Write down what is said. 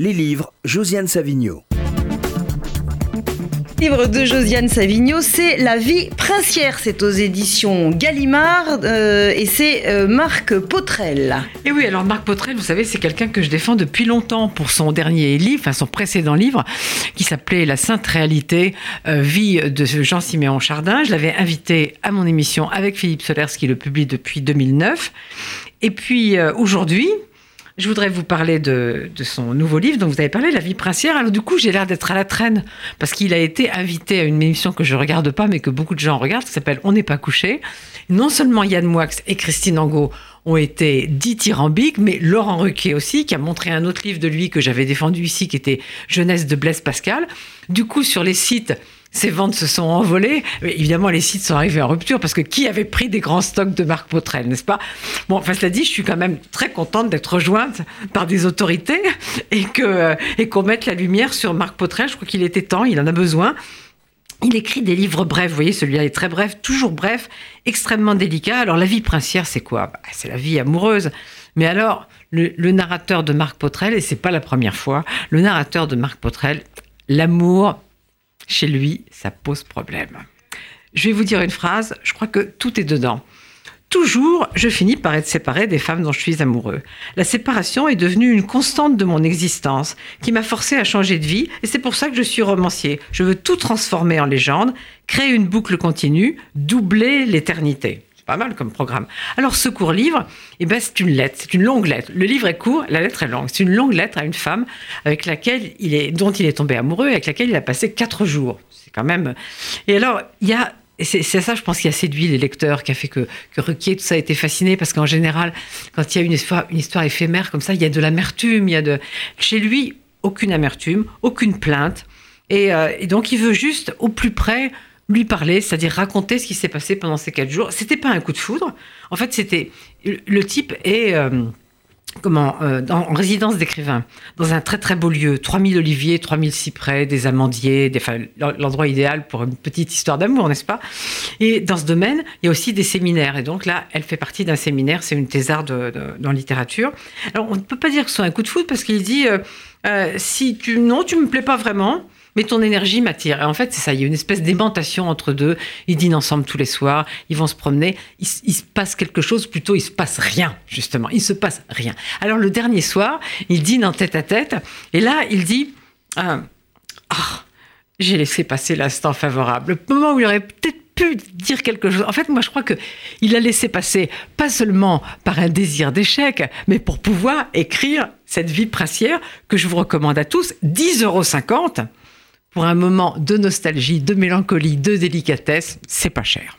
Les livres, Josiane Savigno. Livre de Josiane Savigno, c'est La vie princière. C'est aux éditions Gallimard euh, et c'est euh, Marc Potrel. Et oui, alors Marc Potrel, vous savez, c'est quelqu'un que je défends depuis longtemps pour son dernier livre, enfin son précédent livre, qui s'appelait La Sainte Réalité, euh, vie de Jean-Siméon Chardin. Je l'avais invité à mon émission avec Philippe Solers, qui le publie depuis 2009. Et puis aujourd'hui, je voudrais vous parler de, son nouveau livre dont vous avez parlé, La vie princière. Alors du coup, j'ai l'air d'être à la traîne parce qu'il a été invité à une émission que je regarde pas, mais que beaucoup de gens regardent, qui s'appelle On n'est pas couché. Non seulement Yann Moix et Christine Angot ont été dithyrambiques, mais Laurent Ruquier aussi, qui a montré un autre livre de lui que j'avais défendu ici, qui était Jeunesse de Blaise Pascal. Du coup, sur les sites ces ventes se sont envolées. évidemment, les sites sont arrivés en rupture parce que qui avait pris des grands stocks de Marc Potrel, n'est-ce pas? Bon, enfin, cela dit, je suis quand même très contente d'être rejointe par des autorités et que et qu'on mette la lumière sur Marc Potrel. Je crois qu'il était temps, il en a besoin. Il écrit des livres brefs, vous voyez, celui-là est très bref, toujours bref, extrêmement délicat. Alors, la vie princière, c'est quoi? Bah, C'est la vie amoureuse. Mais alors, le, le narrateur de Marc Potrel, et c'est pas la première fois, le narrateur de Marc Potrel, l'amour chez lui, ça pose problème. Je vais vous dire une phrase, je crois que tout est dedans. Toujours, je finis par être séparé des femmes dont je suis amoureux. La séparation est devenue une constante de mon existence, qui m'a forcé à changer de vie, et c'est pour ça que je suis romancier. Je veux tout transformer en légende, créer une boucle continue, doubler l'éternité pas mal comme programme. Alors ce court livre, eh ben, c'est une lettre, c'est une longue lettre. Le livre est court, la lettre est longue. C'est une longue lettre à une femme avec laquelle il est, dont il est tombé amoureux, avec laquelle il a passé quatre jours. C'est quand même. Et alors il y a c'est ça, je pense, qui a séduit les lecteurs, qui a fait que, que tout ça, a été fasciné, parce qu'en général, quand il y a une histoire, éphémère comme ça, il y a de l'amertume, il y a de... Chez lui, aucune amertume, aucune plainte, et, euh, et donc il veut juste, au plus près, lui parler, c'est-à-dire raconter ce qui s'est passé pendant ces quatre jours. C'était pas un coup de foudre. En fait, c'était le type est euh, comment euh, en résidence d'écrivain dans un très très beau lieu, 3000 oliviers, 3000 cyprès, des amandiers, des, l'endroit idéal pour une petite histoire d'amour, n'est-ce pas? Et dans ce domaine, il y a aussi des séminaires. Et donc là, elle fait partie d'un séminaire. C'est une thésarde de, dans littérature. Alors on ne peut pas dire que ce soit un coup de foudre parce qu'il dit euh, si tu non, tu me plais pas vraiment mais ton énergie m'attire. Et en fait, c'est ça, il y a une espèce d'aimantation entre deux. Ils dînent ensemble tous les soirs, ils vont se promener, il, se passe quelque chose, plutôt il se passe rien, justement. Il se passe rien. Alors le dernier soir, ils dînent en tête à tête, et là, il dit Ah, ah j'ai laissé passer l'instant favorable. Le moment où il aurait peut-être pu dire quelque chose. En fait, moi, je crois que il a laissé passer pas seulement par un désir d'échec, mais pour pouvoir écrire cette vie princière que je vous recommande à tous, 10,50 euros pour un moment de nostalgie, de mélancolie, de délicatesse, c'est pas cher.